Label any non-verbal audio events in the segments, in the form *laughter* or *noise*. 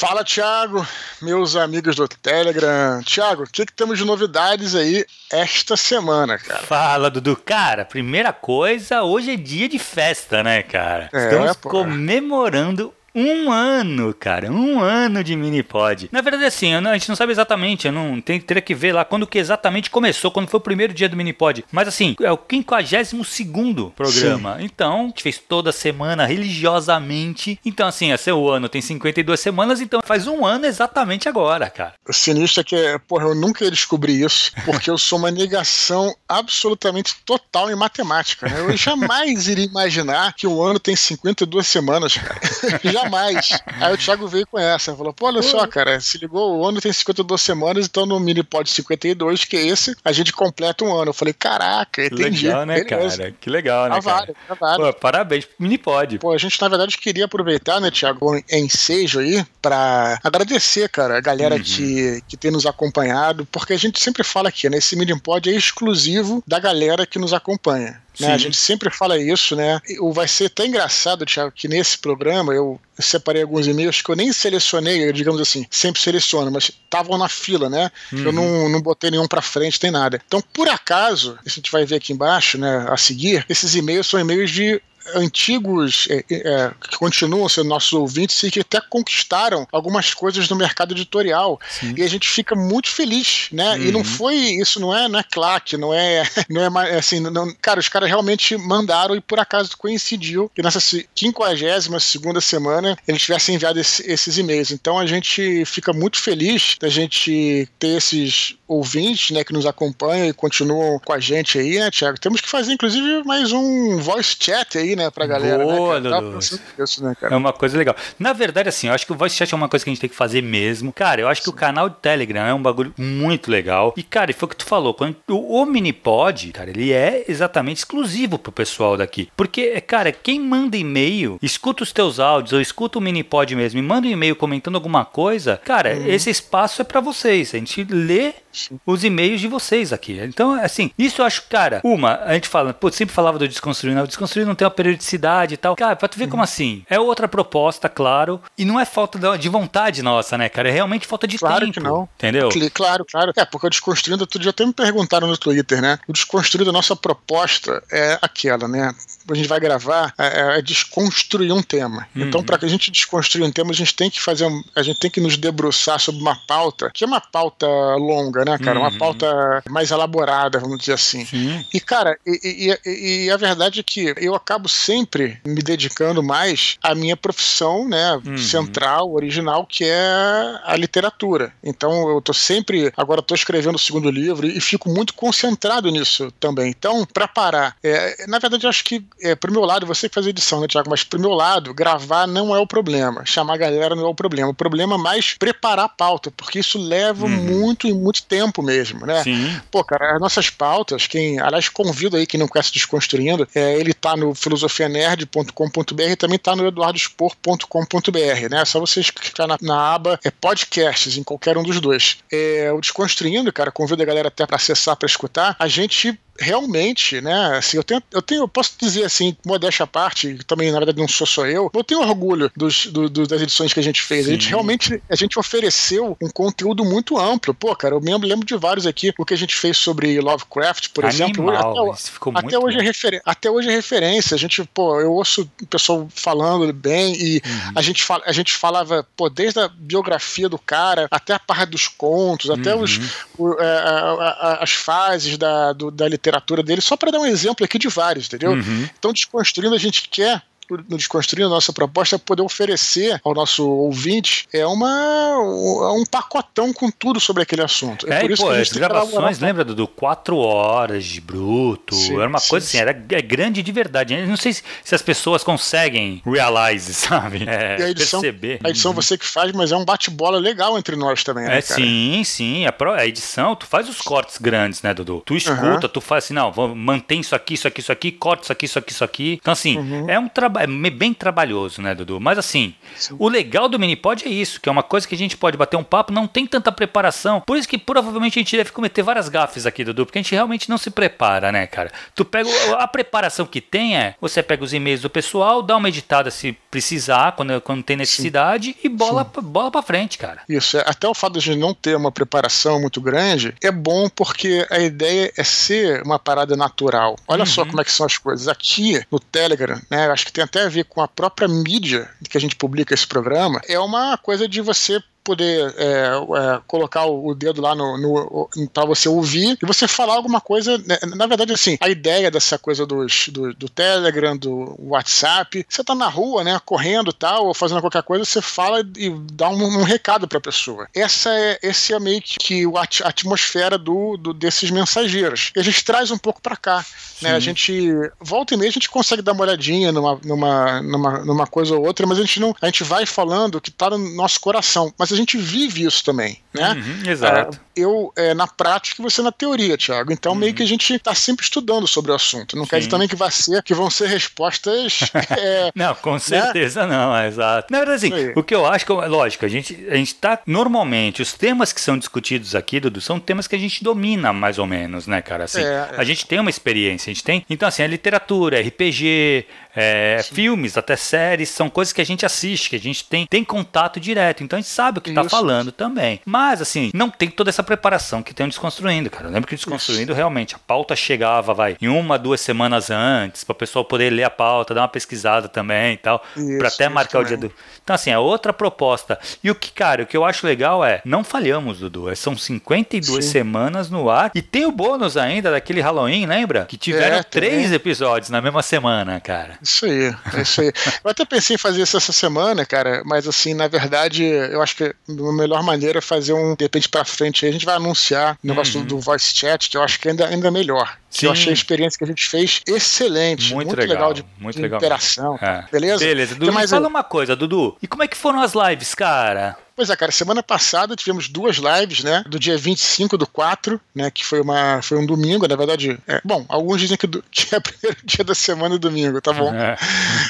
Fala, Thiago, meus amigos do Telegram. Thiago, o que, que temos de novidades aí esta semana, cara? Fala, Dudu. Cara, primeira coisa, hoje é dia de festa, né, cara? É, Estamos comemorando um ano, cara, um ano de Minipod. Na verdade, assim, a gente não sabe exatamente, eu não tem, teria que ver lá quando que exatamente começou, quando foi o primeiro dia do Minipod. Mas assim, é o 52 segundo programa. Sim. Então, a gente fez toda semana religiosamente. Então, assim, esse é o ano tem 52 semanas, então faz um ano exatamente agora, cara. O sinistro é que, porra, eu nunca ia descobrir isso, porque eu sou uma negação absolutamente total em matemática. Né? Eu jamais iria imaginar que o ano tem 52 semanas, cara. *laughs* jamais. Aí o Thiago veio com essa, falou: pô, olha só, cara, se ligou, o ano tem 52 semanas, então no mini pod 52, que é esse, a gente completa um ano. Eu falei: caraca, entendi. Legal, né, Beleza. cara? Que legal, né? Tá cara? Tá vale. Pô, parabéns pro mini pod. Pô, a gente na verdade queria aproveitar, né, Thiago, em seja aí, pra agradecer, cara, a galera uhum. que, que tem nos acompanhado, porque a gente sempre fala aqui, né? Esse mini pod é exclusivo da galera que nos acompanha. Né? A gente sempre fala isso, né? O vai ser tão engraçado, Thiago, que nesse programa eu separei alguns e-mails que eu nem selecionei, digamos assim, sempre seleciono, mas estavam na fila, né? Uhum. Eu não, não botei nenhum para frente, nem nada. Então, por acaso, a gente vai ver aqui embaixo, né, a seguir, esses e-mails são e-mails de antigos é, é, que continuam sendo nossos ouvintes e que até conquistaram algumas coisas no mercado editorial. Sim. E a gente fica muito feliz, né? Uhum. E não uhum. foi isso, não é, não é claque, não é, *laughs* não é assim, não, cara, os caras realmente mandaram e por acaso coincidiu que nessa 52 segunda semana eles tivessem enviado esse, esses e-mails. Então a gente fica muito feliz da gente ter esses ouvintes, né, que nos acompanham e continuam com a gente aí, né, Tiago? Temos que fazer inclusive mais um voice chat aí, né, pra galera. Né, Boa, né, Dudu. Isso, né, cara? É uma coisa legal. Na verdade, assim, eu acho que o voice chat é uma coisa que a gente tem que fazer mesmo. Cara, eu acho Sim. que o canal de Telegram é um bagulho muito legal. E, cara, foi o que tu falou. Quando o, o Minipod, cara, ele é exatamente exclusivo pro pessoal daqui. Porque, cara, quem manda e-mail, escuta os teus áudios ou escuta o Minipod mesmo e manda um e-mail comentando alguma coisa, cara, uhum. esse espaço é para vocês. A gente lê os e-mails de vocês aqui. Então, assim, isso eu acho, cara, uma, a gente fala, pô, sempre falava do desconstruir, né? O desconstruir não tem uma periodicidade e tal. Cara, pra tu ver uhum. como assim, é outra proposta, claro, e não é falta de vontade nossa, né, cara? É realmente falta de claro tempo. Claro que não. Entendeu? Claro, claro. É, porque o desconstruindo, outro dia até me perguntaram no Twitter, né? O desconstruindo, a nossa proposta é aquela, né? A gente vai gravar, é, é desconstruir um tema. Uhum. Então, para que a gente desconstruir um tema, a gente tem que fazer, um, a gente tem que nos debruçar sobre uma pauta, que é uma pauta longa, né, cara? Uhum. Uma pauta mais elaborada, vamos dizer assim. Sim. E, cara, e, e, e, a verdade é que eu acabo sempre me dedicando mais à minha profissão, né, uhum. central, original, que é a literatura. Então, eu tô sempre, agora tô escrevendo o segundo livro e fico muito concentrado nisso também. Então, para parar, é, na verdade, eu acho que, é, pro meu lado, você que faz edição, né, Tiago? Mas pro meu lado, gravar não é o problema. Chamar a galera não é o problema. O problema é mais preparar a pauta, porque isso leva uhum. muito e muito tempo mesmo, né? Sim. Pô, cara, as nossas pautas, quem, aliás, convido aí quem não conhece Desconstruindo, é, ele tá no filosofianerd.com.br também tá no eduardospor.com.br, né? É só vocês clicar na, na aba é, podcasts em qualquer um dos dois. É, o Desconstruindo, cara, convido a galera até para acessar, para escutar. A gente realmente, né, assim, eu tenho, eu tenho, eu posso dizer assim, modéstia à parte, também na verdade não sou só eu, eu tenho orgulho dos, do, do, das edições que a gente fez. Sim. A gente realmente, a gente ofereceu um conteúdo muito amplo. Pô, cara, eu lembro, lembro de vários aqui, o que a gente fez sobre Lovecraft, por Animal, exemplo. Até, até hoje, é até hoje é referência. A gente, pô, eu ouço o pessoal falando bem e uhum. a, gente fala, a gente falava, pô, desde a biografia do cara até a parte dos contos, até uhum. os, o, é, a, a, as fases da, do, da literatura literatura dele, só para dar um exemplo aqui de vários, entendeu? Uhum. Então, desconstruindo, a gente quer no Desconstruindo, a nossa proposta é poder oferecer ao nosso ouvinte é uma, um pacotão com tudo sobre aquele assunto. É, é por isso pô, que as gravações, lembra, do quatro horas de bruto? Sim, era uma sim, coisa assim, sim. era é grande de verdade. Eu não sei se, se, as pessoas conseguem realize, *laughs* sabe? É, a edição, perceber. A edição uhum. você que faz, mas é um bate-bola legal entre nós também, né, É, cara? sim, sim. A, pro, a edição, tu faz os cortes grandes, né, Dudu? Tu escuta, uhum. tu faz assim, não, mantém isso aqui, isso aqui, isso aqui, corta isso aqui, isso aqui, isso aqui. Então, assim, uhum. é um trabalho é bem trabalhoso, né, Dudu? Mas assim, Sim. o legal do Minipod é isso, que é uma coisa que a gente pode bater um papo, não tem tanta preparação. Por isso que provavelmente a gente deve cometer várias gafes aqui, Dudu, porque a gente realmente não se prepara, né, cara? Tu pega a preparação que tem é, você pega os e-mails do pessoal, dá uma editada se precisar, quando, quando tem necessidade, Sim. e bola, Sim. bola pra frente, cara. Isso, é, até o fato de não ter uma preparação muito grande é bom porque a ideia é ser uma parada natural. Olha uhum. só como é que são as coisas. Aqui no Telegram, né, acho que tem até a ver com a própria mídia que a gente publica esse programa, é uma coisa de você poder é, é, colocar o dedo lá no, no para você ouvir e você falar alguma coisa. Né? Na verdade, assim, a ideia dessa coisa dos, do, do Telegram, do WhatsApp, você tá na rua, né, correndo tal, ou fazendo qualquer coisa, você fala e dá um, um recado para a pessoa. Essa é, esse é meio que a atmosfera do, do, desses mensageiros. E a gente traz um pouco para cá. Né? A gente volta e meia a gente consegue dar uma olhadinha numa, numa, numa, numa coisa ou outra, mas a gente não. A gente vai falando o que tá no nosso coração. Mas a gente vive isso também, né? Uhum, exato. É, eu é, na prática e você na teoria, Thiago. Então, uhum. meio que a gente está sempre estudando sobre o assunto. Não Sim. quer dizer também que vai ser, que vão ser respostas. *laughs* É, não, com né? certeza né? não, é exato. Na verdade, assim, o que eu acho que, lógico, a gente a está normalmente, os temas que são discutidos aqui, Dudu, são temas que a gente domina mais ou menos, né, cara? Assim, é, a gente tem uma experiência, a gente tem. Então, assim, a literatura, RPG, é, filmes, até séries, são coisas que a gente assiste, que a gente tem, tem contato direto. Então a gente sabe o que está falando também. Mas, assim, não tem toda essa preparação que tem o Desconstruindo, cara. Eu lembro que o Desconstruindo, Isso. realmente, a pauta chegava, vai, em uma, duas semanas antes, para o pessoal poder ler a pauta, dar uma pesquisada também e tal, para até marcar o dia do. Então, assim, é outra proposta. E o que, cara, o que eu acho legal é, não falhamos, Dudu. É, são 52 Sim. semanas no ar e tem o bônus ainda daquele Halloween, lembra? Que tiveram é, três episódios na mesma semana, cara. Isso aí, é isso aí. eu até pensei em fazer isso essa semana, cara, mas assim, na verdade, eu acho que a melhor maneira é fazer um, de repente pra frente, a gente vai anunciar o negócio uhum. do voice chat, que eu acho que ainda, ainda melhor. Sim. Eu achei a experiência que a gente fez excelente. Muito, muito legal, legal, de, muito de legal. interação. É. Beleza? Beleza. Dudu, mais fala uma coisa, Dudu. E como é que foram as lives, cara? Pois é, cara, semana passada tivemos duas lives, né? Do dia 25 do 4, né? Que foi, uma, foi um domingo, na verdade. É, bom, alguns dizem que, do, *laughs* que é o primeiro dia da semana domingo, tá bom? É.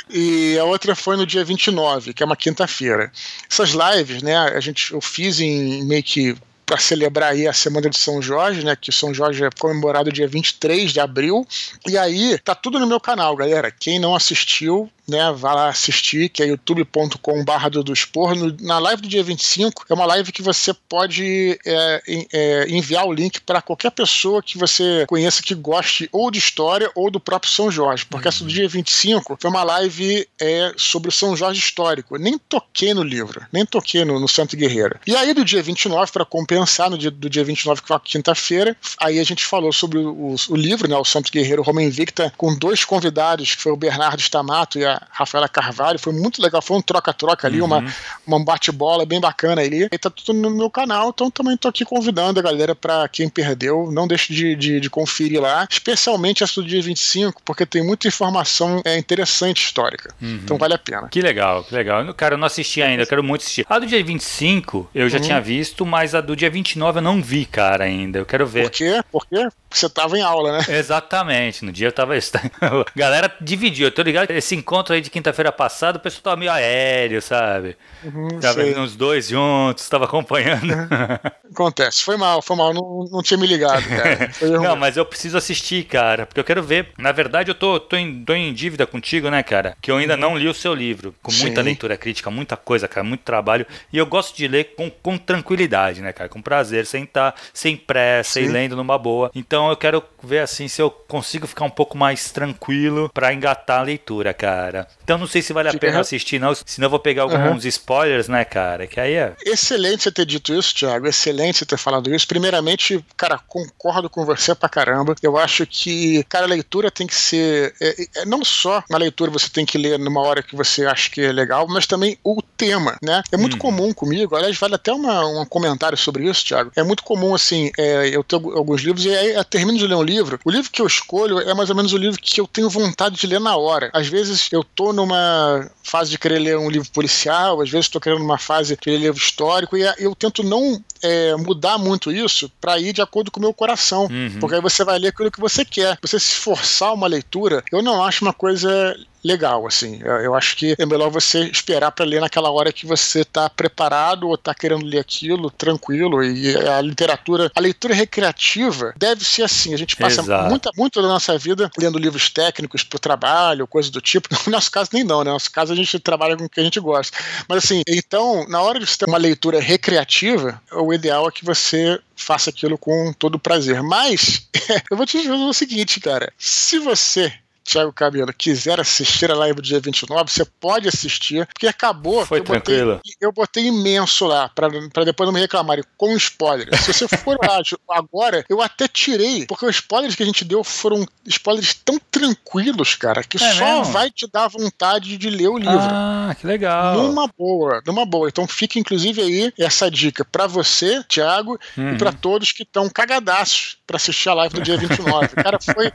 E a outra foi no dia 29, que é uma quinta-feira. Essas lives, né? A gente, eu fiz em meio que para celebrar aí a semana de São Jorge, né? Que São Jorge é comemorado dia 23 de abril. E aí tá tudo no meu canal, galera. Quem não assistiu, né, vá lá assistir, que é youtube.com.br do Expor. Na live do dia 25, é uma live que você pode é, é, enviar o link para qualquer pessoa que você conheça que goste ou de história ou do próprio São Jorge, porque uhum. essa do dia 25 foi uma live é, sobre o São Jorge histórico. Nem toquei no livro, nem toquei no, no Santo Guerreiro. E aí do dia 29, para compensar no dia, do dia 29, que foi quinta-feira, aí a gente falou sobre o, o, o livro, né, o Santo Guerreiro Roma Invicta, com dois convidados, que foi o Bernardo Stamato e a Rafaela Carvalho, foi muito legal, foi um troca-troca ali, uhum. uma, uma bate-bola bem bacana ali. E tá tudo no meu canal, então também tô aqui convidando a galera para quem perdeu, não deixe de, de, de, conferir lá, especialmente essa do dia 25, porque tem muita informação é, interessante histórica. Uhum. Então vale a pena. Que legal, que legal. Cara, eu não assisti ainda, eu quero muito assistir. A do dia 25 eu já uhum. tinha visto, mas a do dia 29 eu não vi, cara, ainda. Eu quero ver. Por quê? Por quê? Você tava em aula, né? Exatamente. No dia eu tava. *laughs* galera dividiu. Eu tô ligado esse encontro aí de quinta-feira passada, o pessoal tava meio aéreo, sabe? Uhum, tava vendo os dois juntos, tava acompanhando. *laughs* Acontece, foi mal, foi mal, não, não tinha me ligado, cara. *laughs* não, mas eu preciso assistir, cara, porque eu quero ver. Na verdade, eu tô, tô, em, tô em dívida contigo, né, cara? Que eu ainda uhum. não li o seu livro, com muita Sim. leitura crítica, muita coisa, cara, muito trabalho. E eu gosto de ler com, com tranquilidade, né, cara? Com prazer, sem estar tá, sem pressa Sim. e lendo numa boa. Então eu quero ver assim se eu consigo ficar um pouco mais tranquilo para engatar a leitura, cara. Então não sei se vale a pena assistir, não, senão eu vou pegar alguns uhum. spoilers, né, cara? Que aí é. Excelente você ter dito isso, Thiago. Excelente você ter falado isso. Primeiramente, cara, concordo com você pra caramba. Eu acho que, cara, a leitura tem que ser. É, é, não só na leitura você tem que ler numa hora que você acha que é legal, mas também o tema, né? É muito uhum. comum comigo, aliás, vale até uma, um comentário sobre isso, Thiago. É muito comum, assim, é, eu tenho alguns livros e aí eu termino de ler um livro. O livro que eu escolho é mais ou menos o livro que eu tenho vontade de ler na hora. Às vezes eu tô numa fase de querer ler um livro policial, às vezes estou querendo uma fase de ler livro histórico, e eu tento não é, mudar muito isso para ir de acordo com o meu coração, uhum. porque aí você vai ler aquilo que você quer. Você se forçar uma leitura, eu não acho uma coisa legal, assim. Eu, acho que é melhor você esperar para ler naquela hora que você está preparado ou está querendo ler aquilo, tranquilo. E a literatura, a leitura recreativa deve ser assim. A gente passa muita, muito da nossa vida lendo livros técnicos para o trabalho, coisa do tipo. No nosso caso, nem não, né? No nosso caso, a gente trabalha com o que a gente gosta. Mas assim, então, na hora de você ter uma leitura recreativa, o ideal é que você faça aquilo com todo prazer. Mas, *laughs* eu vou te dizer o seguinte, cara. Se você Thiago Cabelo quiser assistir a live do dia 29, você pode assistir, porque acabou. Foi eu tranquilo. Botei, eu botei imenso lá, para depois não me reclamarem, com spoiler. Se você for lá *laughs* agora, eu até tirei, porque os spoilers que a gente deu foram spoilers tão tranquilos, cara, que é só mesmo? vai te dar vontade de ler o livro. Ah, que legal. Numa boa, numa boa. Então fica inclusive aí essa dica para você, Thiago, uhum. e para todos que estão cagadaços para assistir a live do dia 29. cara, foi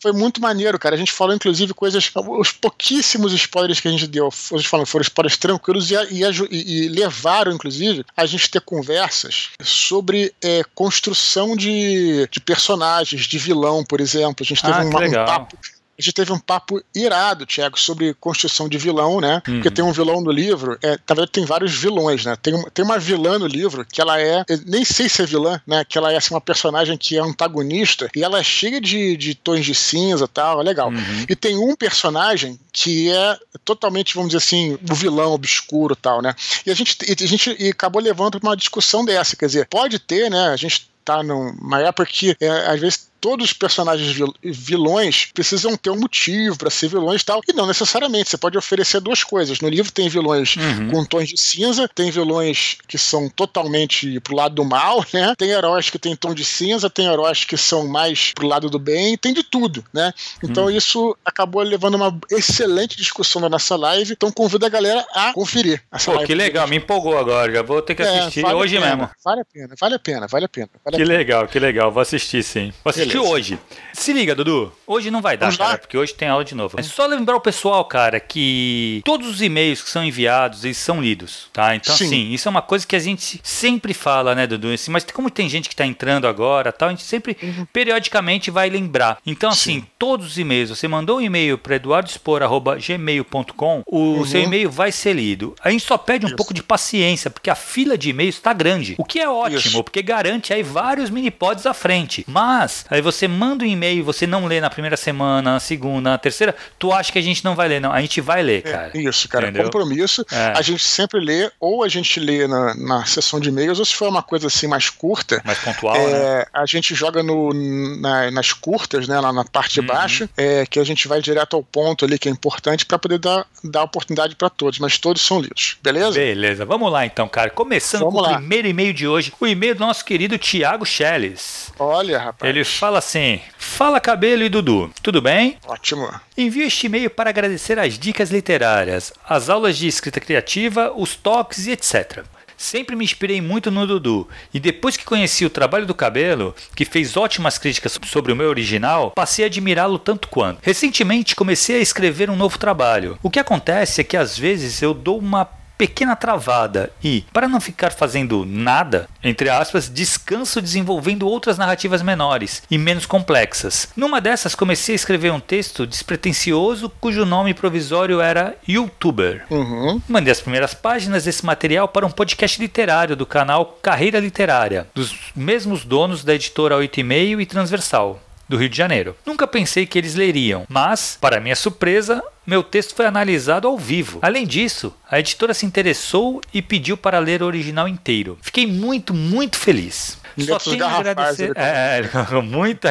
foi muito maneiro, cara. A gente falou, inclusive, coisas. Os pouquíssimos spoilers que a gente deu, falou, foram spoilers tranquilos e, e, e, levaram, inclusive, a gente ter conversas sobre é, construção de, de personagens, de vilão, por exemplo. A gente teve ah, um, um papo a gente teve um papo irado, Thiago, sobre construção de vilão, né? Uhum. Porque tem um vilão no livro, é, na verdade tem vários vilões, né? Tem, tem uma vilã no livro que ela é, nem sei se é vilã, né? Que ela é assim, uma personagem que é antagonista e ela é cheia de, de tons de cinza e tal, é legal. Uhum. E tem um personagem que é totalmente, vamos dizer assim, o vilão obscuro e tal, né? E a gente, e a gente e acabou levando para uma discussão dessa, quer dizer, pode ter, né? A gente tá numa época que é, às vezes todos os personagens vilões precisam ter um motivo para ser vilões e tal. E não necessariamente. Você pode oferecer duas coisas. No livro tem vilões uhum. com tons de cinza, tem vilões que são totalmente pro lado do mal, né? Tem heróis que têm tom de cinza, tem heróis que são mais pro lado do bem, tem de tudo, né? Então uhum. isso acabou levando uma excelente discussão na nossa live. Então convido a galera a conferir essa Pô, que legal, me empolgou agora. Já vou ter que é, assistir vale hoje mesmo. Vale a pena, vale a pena, vale a pena. Vale que a pena. legal, que legal. Vou assistir sim. Vou assistir assistir hoje. Se liga, Dudu. Hoje não vai dar, Vamos cara, lá? porque hoje tem aula de novo. É só lembrar o pessoal, cara, que todos os e-mails que são enviados, eles são lidos, tá? Então, Sim. assim, isso é uma coisa que a gente sempre fala, né, Dudu? Assim, mas como tem gente que tá entrando agora tal, a gente sempre, uhum. periodicamente, vai lembrar. Então, assim, Sim. todos os e-mails, você mandou um e-mail para eduardospor.gmail.com, o uhum. seu e-mail vai ser lido. A gente só pede um isso. pouco de paciência, porque a fila de e-mails está grande. O que é ótimo, isso. porque garante aí vários mini pods à frente. Mas, aí você manda um e-mail, você não lê na primeira semana, na segunda, na terceira, tu acha que a gente não vai ler? Não, a gente vai ler, é, cara. É, isso, cara, Entendeu? compromisso. É. A gente sempre lê, ou a gente lê na, na sessão de e-mails, ou se for uma coisa assim mais curta. Mais pontual, é, né? A gente joga no, na, nas curtas, né, lá na parte de uhum. baixo, é, que a gente vai direto ao ponto ali, que é importante, para poder dar, dar oportunidade para todos, mas todos são lidos, beleza? Beleza, vamos lá então, cara. Começando vamos com lá. o primeiro e-mail de hoje, o e-mail do nosso querido Tiago Schelles. Olha, rapaz. Ele fala assim: Fala Cabelo e Dudu, tudo bem? Ótimo. Envio este e-mail para agradecer as dicas literárias, as aulas de escrita criativa, os toques e etc. Sempre me inspirei muito no Dudu, e depois que conheci o trabalho do Cabelo, que fez ótimas críticas sobre o meu original, passei a admirá-lo tanto quanto. Recentemente comecei a escrever um novo trabalho. O que acontece é que às vezes eu dou uma pequena travada e, para não ficar fazendo nada, entre aspas, descanso desenvolvendo outras narrativas menores e menos complexas. Numa dessas, comecei a escrever um texto despretensioso cujo nome provisório era YouTuber. Uhum. Mandei as primeiras páginas desse material para um podcast literário do canal Carreira Literária, dos mesmos donos da editora 8,5 e Transversal do Rio de Janeiro. Nunca pensei que eles leriam, mas, para minha surpresa, meu texto foi analisado ao vivo. Além disso, a editora se interessou e pediu para ler o original inteiro. Fiquei muito, muito feliz. Só tenho a agradecer. É, *laughs* muita,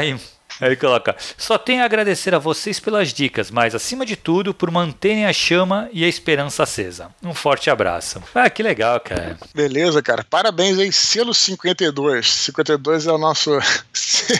*laughs* Aí ele coloca: Só tenho a agradecer a vocês pelas dicas, mas acima de tudo por manterem a chama e a esperança acesa. Um forte abraço. Ah, que legal, cara. Beleza, cara. Parabéns aí, selo 52. 52 é o nosso *laughs* é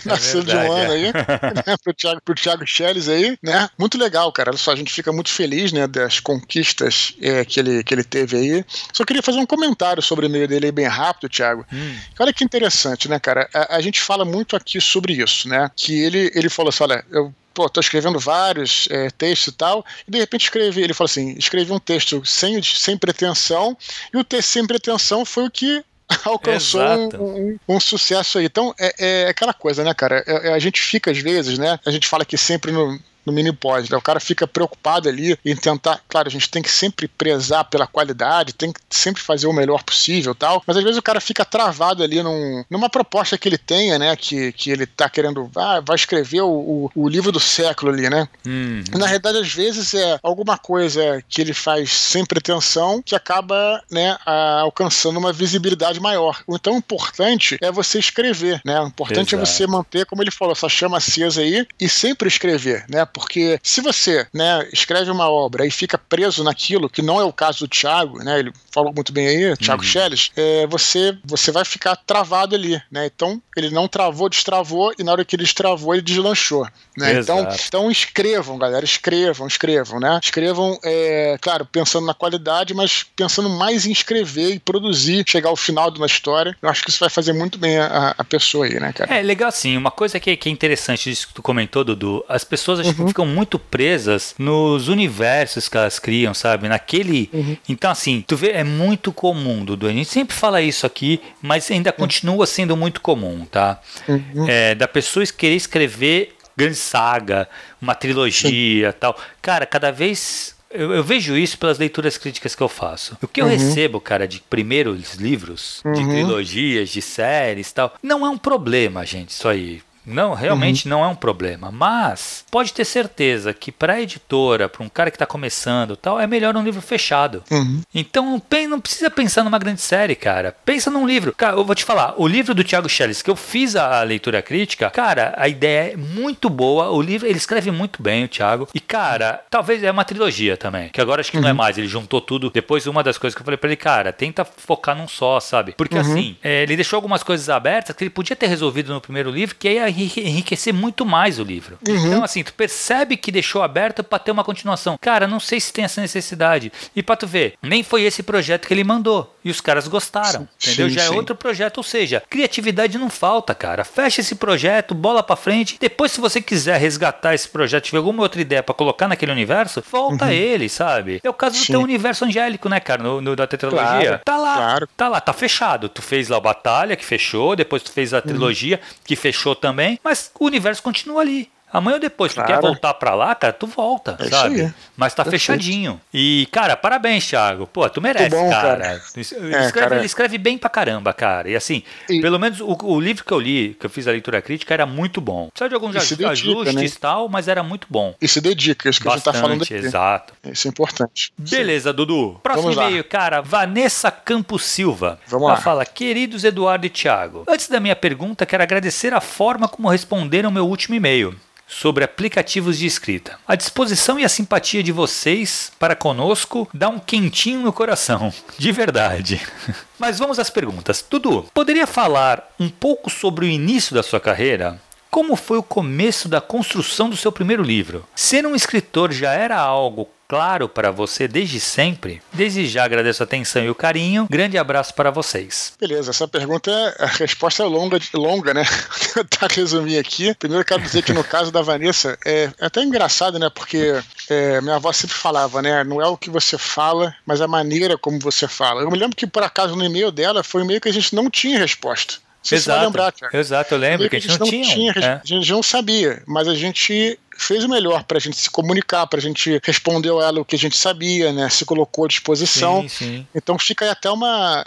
nascido de um ano aí, né? *laughs* Pro Thiago, pro Thiago Schelles aí, né? Muito legal, cara. Olha só, a gente fica muito feliz, né, das conquistas é, que, ele, que ele teve aí. Só queria fazer um comentário sobre o meio dele aí bem rápido, Thiago. Hum. Olha que interessante, né, cara? A, a gente fala muito aqui sobre isso, né? Que ele, ele falou assim: olha, eu pô, tô escrevendo vários é, textos e tal, e de repente escrevi, ele falou assim, escrevi um texto sem, sem pretensão, e o texto sem pretensão foi o que *laughs* alcançou um, um, um, sucesso aí. Então, é, é aquela coisa, né, cara? É, é, a gente fica, às vezes, né? A gente fala que sempre no, no mini pod. Né? O cara fica preocupado ali em tentar. Claro, a gente tem que sempre prezar pela qualidade, tem que sempre fazer o melhor possível tal, mas às vezes o cara fica travado ali num, numa proposta que ele tenha, né? Que, que ele tá querendo. Ah, vai escrever o, o, o livro do século ali, né? Uhum. Na realidade, às vezes é alguma coisa que ele faz sem pretensão que acaba, né, alcançando uma visibilidade maior. Então, o importante é você escrever, né? O importante Exato. é você manter, como ele falou, essa chama acesa aí e sempre escrever, né? Porque se você, né, escreve uma obra e fica preso naquilo, que não é o caso do Thiago, né? Ele falou muito bem aí, Thiago uhum. Schelles, é, você, você vai ficar travado ali, né? Então, ele não travou, destravou e na hora que ele destravou, ele deslanchou, né? Então, então escrevam, galera, escrevam, escrevam, né? Escrevam, é, claro, pensando na qualidade, mas pensando mais em escrever e produzir, chegar ao final de uma história. Eu acho que isso vai fazer muito bem a, a pessoa aí, né, cara? É, legal sim. Uma coisa que, que é interessante disso que tu comentou, Dudu, as pessoas acho uhum. ficam muito presas nos universos que elas criam, sabe? Naquele. Uhum. Então, assim, tu vê, é muito comum, Dudu. A gente sempre fala isso aqui, mas ainda uhum. continua sendo muito comum, tá? Uhum. É, da pessoa querer escrever grande saga, uma trilogia Sim. tal. Cara, cada vez eu, eu, vejo isso pelas leituras críticas que eu faço. O que eu uhum. recebo, cara, de primeiros livros, uhum. de trilogias, de séries tal, não é um problema, gente, isso aí. Não, realmente uhum. não é um problema. Mas pode ter certeza que para a editora, para um cara que está começando tal, é melhor um livro fechado. Uhum. Então não precisa pensar numa grande série, cara. Pensa num livro. Cara, eu vou te falar, o livro do Thiago Schelles, que eu fiz a leitura crítica, cara, a ideia é muito boa. O livro, ele escreve muito bem, o Thiago. E, cara, talvez é uma trilogia também. Que agora acho que uhum. não é uhum. mais. Ele juntou tudo. Depois, uma das coisas que eu falei para ele, cara, tenta focar num só, sabe? Porque uhum. assim, é, ele deixou algumas coisas abertas que ele podia ter resolvido no primeiro livro, que aí enriquecer muito mais o livro. Uhum. Então, assim, tu percebe que deixou aberto para ter uma continuação. Cara, não sei se tem essa necessidade. E pra tu ver, nem foi esse projeto que ele mandou. E os caras gostaram. Sim, entendeu? Sim, Já é sim. é outro projeto. Ou seja, criatividade não falta, cara. Fecha esse projeto, bola para frente. Depois, se você quiser resgatar esse projeto, tiver alguma outra ideia para colocar naquele universo, volta uhum. ele, sabe? É o caso do teu universo angélico, né, cara? No, no da tetralogia. Claro, tá lá. Claro. Tá lá, tá fechado. Tu fez lá a Batalha, que fechou. Depois tu fez a uhum. trilogia, uhum. que fechou também. Mas o universo continua ali. Amanhã ou depois, claro. tu quer voltar pra lá, cara, tu volta, é sabe? Mas tá Perfeito. fechadinho. E, cara, parabéns, Thiago. Pô, tu merece, bom, cara. cara. Ele, escreve, é, cara. ele escreve bem pra caramba, cara. E assim, e... pelo menos o, o, livro que eu li, que eu fiz a leitura crítica, era muito bom. Precisa de alguns dedica, ajustes e né? tal, mas era muito bom. E se dedica, isso que Bastante, a gente tá falando aqui. Exato. Isso é importante. Beleza, Sim. Dudu. Próximo e-mail, cara, Vanessa Campos Silva. Vamos Ela lá. fala, queridos Eduardo e Thiago, antes da minha pergunta, quero agradecer a forma como responderam meu último e-mail sobre aplicativos de escrita. A disposição e a simpatia de vocês para conosco dá um quentinho no coração, *laughs* de verdade. *laughs* Mas vamos às perguntas. Dudu, poderia falar um pouco sobre o início da sua carreira? Como foi o começo da construção do seu primeiro livro? Ser um escritor já era algo claro para você desde sempre? Desde já agradeço a atenção e o carinho. Grande abraço para vocês. Beleza, essa pergunta, a resposta é longa, longa né? *laughs* Vou tentar resumir aqui. Primeiro, quero dizer que no caso da Vanessa, é, é até engraçado, né? Porque é, minha avó sempre falava, né? Não é o que você fala, mas a maneira como você fala. Eu me lembro que, por acaso, no e-mail dela foi um e-mail que a gente não tinha resposta. Você exato, lembrar, Exato, eu lembro que a gente, a gente não, não, tinha. tinha é. A gente não sabia, mas a gente fez o melhor para a gente se comunicar, para a gente responder a ela o que a gente sabia, né? Se colocou à disposição. Sim, sim. Então fica aí até uma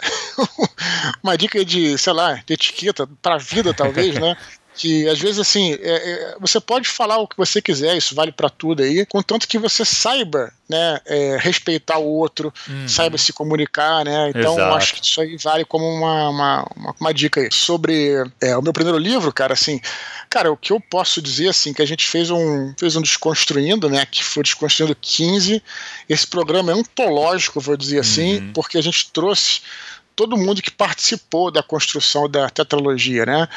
*laughs* uma dica de, sei lá, de etiqueta para a vida talvez, né? *laughs* que às vezes assim é, é, você pode falar o que você quiser, isso vale para tudo aí, contanto que você saiba né, é, respeitar o outro, uhum. saiba se comunicar, né? Então Exato. acho que isso aí vale como uma, uma, uma, uma dica aí. Sobre é, o meu primeiro livro, cara, assim, cara, o que eu posso dizer assim, que a gente fez um fez um desconstruindo, né? Que foi desconstruindo 15. Esse programa é ontológico, vou dizer assim, uhum. porque a gente trouxe todo mundo que participou da construção da tetralogia, né?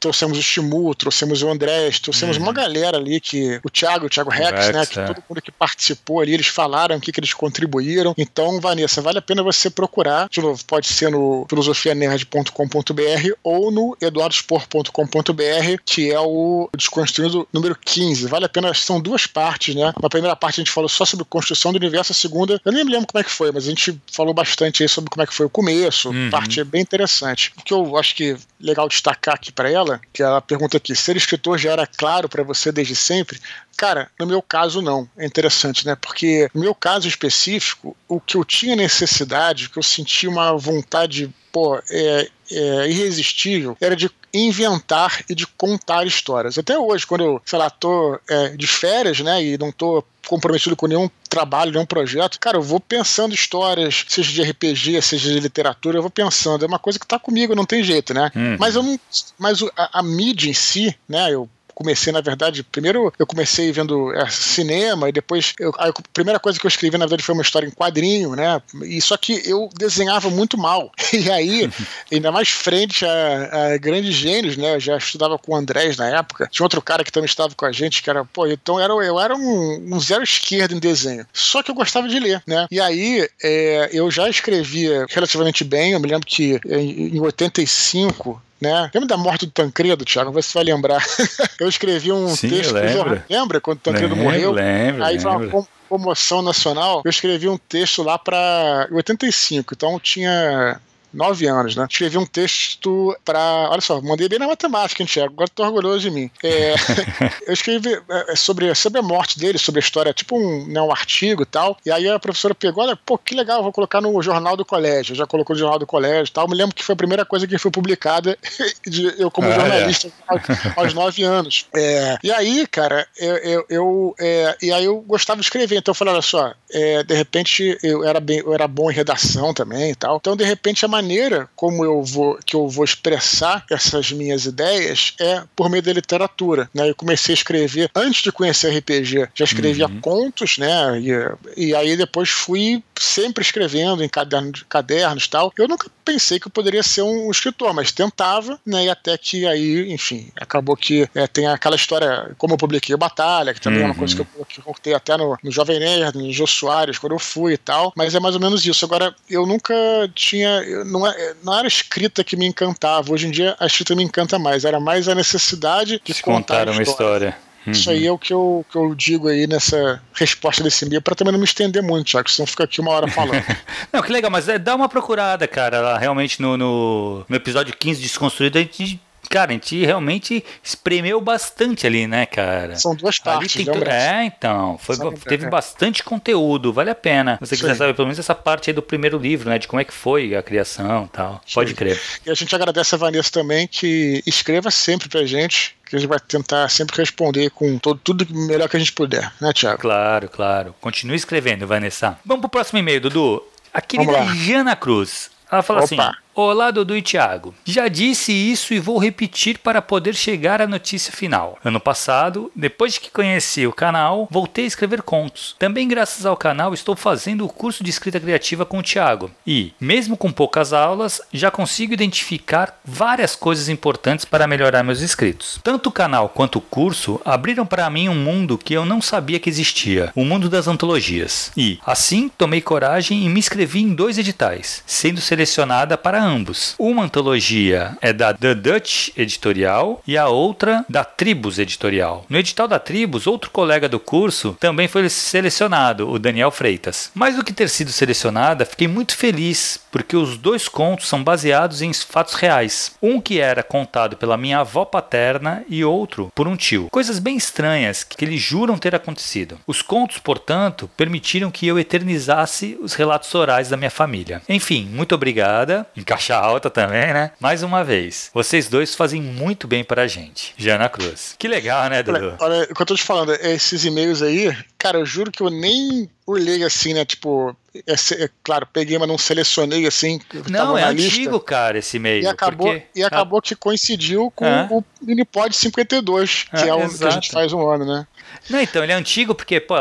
Trouxemos o Shimu, trouxemos o Andrés, trouxemos uhum. uma galera ali que. O Thiago, o Thiago Rex, Rex né? Que é. todo mundo que participou ali, eles falaram o que, que eles contribuíram. Então, Vanessa, vale a pena você procurar. De novo, pode ser no filosofianerd.com.br ou no eduardospor.com.br, que é o Desconstruindo número 15. Vale a pena, são duas partes, né? Na primeira parte a gente falou só sobre construção do universo, a segunda, eu nem me lembro como é que foi, mas a gente falou bastante aí sobre como é que foi o começo. Uhum. Parte é bem interessante. O que eu acho que é legal destacar aqui para ela dela, que ela pergunta aqui: ser escritor já era claro para você desde sempre? Cara, no meu caso não. É interessante, né? Porque no meu caso específico, o que eu tinha necessidade, o que eu sentia uma vontade, pô, é, é, irresistível, era de inventar e de contar histórias. Até hoje, quando eu, sei lá, tô é, de férias, né, e não tô comprometido com nenhum trabalho, nenhum projeto, cara, eu vou pensando histórias, seja de RPG, seja de literatura, eu vou pensando. É uma coisa que tá comigo, não tem jeito, né? Uhum. Mas eu não. Mas a, a mídia em si, né? Eu comecei, na verdade, primeiro eu comecei vendo é, cinema e depois eu, a primeira coisa que eu escrevi, na verdade, foi uma história em quadrinho, né? E só que eu desenhava muito mal. *laughs* E aí, *laughs* ainda mais frente a, a, grandes gênios, né? Eu já estudava com o Andrés na época. Tinha outro cara que também estava com a gente, que era, pô, então era, eu era um, um zero esquerdo em desenho. Só que eu gostava de ler, né? E aí é, eu já escrevia relativamente bem. Eu me lembro que em, em 85 né? Lembra da morte do Tancredo, Thiago? Você vai lembrar. *laughs* eu escrevi um Sim, texto. Lembra? lembra quando o Tancredo lembro, morreu? Lembro, Aí lembro. foi uma comoção nacional. Eu escrevi um texto lá para 85, então tinha nove anos, né? Escrevi um texto para. Olha só, mandei bem na matemática, hein, Tiago? Agora tô orgulhoso de mim. É, *laughs* eu escrevi é, sobre, sobre a morte dele, sobre a história, tipo um, né, um artigo e tal. E aí a professora pegou, olha, pô, que legal, vou colocar no jornal do colégio. Já colocou no jornal do colégio e tal. Eu me lembro que foi a primeira coisa que foi publicada *laughs* de, eu como ah, jornalista é. aos, aos, nove anos. É, e aí, cara, eu, eu, eu é, e aí eu gostava de escrever. Então eu falei, olha só, é, de repente eu era, bem, eu era bom em redação também e tal. Então, de repente, a maneira como eu vou que eu vou expressar essas minhas ideias é por meio da literatura. Né? Eu comecei a escrever antes de conhecer RPG, já escrevia uhum. contos, né? E, e aí depois fui sempre escrevendo em cadernos, cadernos tal. Eu nunca pensei que eu poderia ser um escritor, mas tentava, né? E até que aí, enfim, acabou que é, tem aquela história, como eu publiquei Batalha, que também uhum. é uma coisa que eu, que eu contei até no, no Jovem Nerd, no Jô Soares, quando eu fui e tal. Mas é mais ou menos isso. Agora, eu nunca tinha. Não, é, não era a escrita que me encantava. Hoje em dia a escrita me encanta mais. Era mais a necessidade de contar, contar uma história. história. Uhum. Isso aí é o que eu, que eu digo aí nessa resposta desse e-mail, para também não me estender muito, Tiago, senão fica aqui uma hora falando. *laughs* não, que legal, mas é, dá uma procurada, cara, lá, realmente no, no, no episódio 15 Desconstruído, a gente cara, a gente realmente espremeu bastante ali, né, cara? São duas partes. Tem tu... É, então. Foi, teve bastante conteúdo, vale a pena. Você quiser saber pelo menos essa parte aí do primeiro livro, né? De como é que foi a criação e tal. Pode crer. E a gente agradece a Vanessa também, que escreva sempre pra gente que a gente vai tentar sempre responder com todo, tudo melhor que a gente puder, né, Tiago? Claro, claro. Continue escrevendo, Vanessa. Vamos pro próximo e-mail, Dudu. A querida Jana Cruz. Ela fala Opa. assim: Olá, Dudu e Thiago. Já disse isso e vou repetir para poder chegar à notícia final. Ano passado, depois de que conheci o canal, voltei a escrever contos. Também graças ao canal estou fazendo o curso de escrita criativa com o Thiago. E, mesmo com poucas aulas, já consigo identificar várias coisas importantes para melhorar meus escritos. Tanto o canal quanto o curso abriram para mim um mundo que eu não sabia que existia, o mundo das antologias. E, assim, tomei coragem e me inscrevi em dois editais, sendo selecionada para ambos. Uma antologia é da The Dutch Editorial e a outra da Tribus Editorial. No edital da Tribus, outro colega do curso também foi selecionado, o Daniel Freitas. Mais do que ter sido selecionada, fiquei muito feliz porque os dois contos são baseados em fatos reais. Um que era contado pela minha avó paterna e outro por um tio. Coisas bem estranhas que eles juram ter acontecido. Os contos, portanto, permitiram que eu eternizasse os relatos orais da minha família. Enfim, muito obrigada caixa alta também, né? Mais uma vez, vocês dois fazem muito bem pra gente. Jana Cruz. Que legal, né, Dudu? Olha, olha o que eu tô te falando, esses e-mails aí, cara, eu juro que eu nem olhei assim, né? Tipo, é, é, claro, peguei, mas não selecionei assim. Não, é antigo, cara, esse e-mail. E acabou, porque... e acabou que coincidiu com é. o Minipod 52, que é, é o exato. que a gente faz um ano, né? Não, então, ele é antigo porque, pô,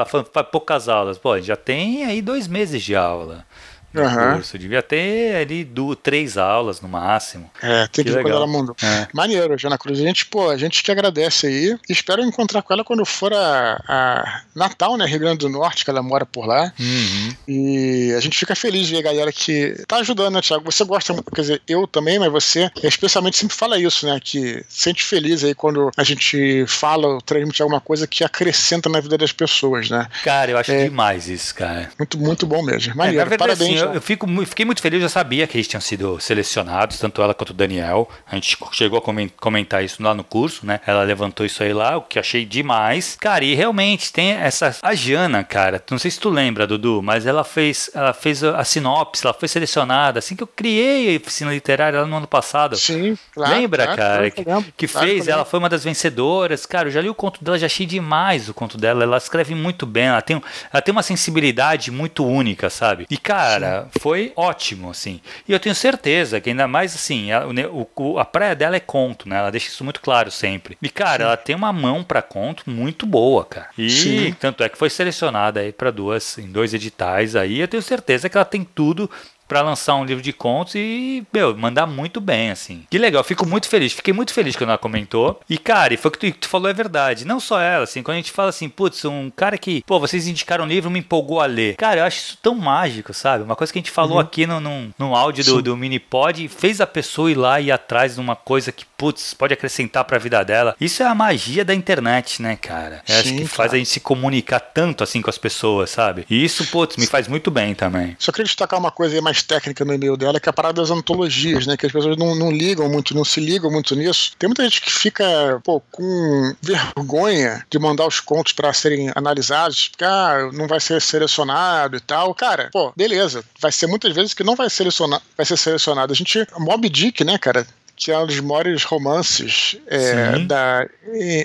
poucas aulas. Pô, já tem aí dois meses de aula no uhum. curso. Devia ter ali duas, três aulas no máximo. É, tem que, que ver quando ela mandou. É. Maneiro, Jana Cruz. A gente, pô, a gente te agradece aí. Espero encontrar com ela quando for a, a, Natal, né? Rio Grande do Norte, que ela mora por lá. Uhum. E a gente fica feliz de ver a galera que tá ajudando, né, Thiago? Você gosta, quer dizer, eu também, mas você especialmente sempre fala isso, né? Que sente feliz aí quando a gente fala ou transmite alguma coisa que acrescenta na vida das pessoas, né? Cara, eu acho é, demais isso, cara. Muito, muito bom mesmo. Maneiro. É, verdade, Parabéns. Assim, eu, eu, fico, fiquei muito feliz, eu sabia que eles tinham sido selecionados, tanto ela quanto o Daniel. A gente chegou a comentar isso lá no curso, né? Ela levantou isso aí lá, o que achei demais. Cara, e realmente tem essa. A Jana, cara, não sei se tu lembra, Dudu, mas ela fez, ela fez a sinopse, ela foi selecionada assim que eu criei a oficina literária lá no ano passado. Sim, claro. Lembra, claro, cara? Que, que claro, fez, ela foi uma das vencedoras. Cara, eu já li o conto dela, já achei demais o conto dela. Ela escreve muito bem, ela tem, ela tem uma sensibilidade muito única, sabe? E, cara, Sim. Foi ótimo, assim. E eu tenho certeza que ainda mais assim, a, o, a praia dela é conto, né? Ela deixa isso muito claro sempre. E, cara, Sim. ela tem uma mão para conto muito boa, cara. E Sim. tanto é que foi selecionada aí para duas, em dois editais aí. Eu tenho certeza que ela tem tudo para lançar um livro de contos e, meu, mandar muito bem, assim. Que legal, fico muito feliz, fiquei muito feliz quando ela comentou. E, cara, e foi o que tu, tu, falou é verdade. Não só ela, assim, quando a gente fala assim, putz, um cara que, pô, vocês indicaram um livro, me empolgou a ler. Cara, eu acho isso tão mágico, sabe? Uma coisa que a gente falou uhum. aqui no, no, no áudio do, do Minipod, fez a pessoa ir lá e ir atrás de uma coisa que, putz, pode acrescentar para a vida dela. Isso é a magia da internet, né, cara? Eu acho que faz a gente se comunicar tanto assim com as pessoas, sabe? E isso, putz, me faz muito bem também. Só queria destacar uma coisa mais técnica no e-mail dela, que é a parada das antologias, né? Que as pessoas não, não ligam muito, não se ligam muito nisso. Tem muita gente que fica, pô, com vergonha de mandar os contos para serem analisados, porque ah, não vai ser selecionado e tal. Cara, pô, beleza. Vai ser muitas vezes que não vai selecionar, vai ser selecionado. A gente, Mob Dick, né, cara? Que é um dos maiores romances é, da,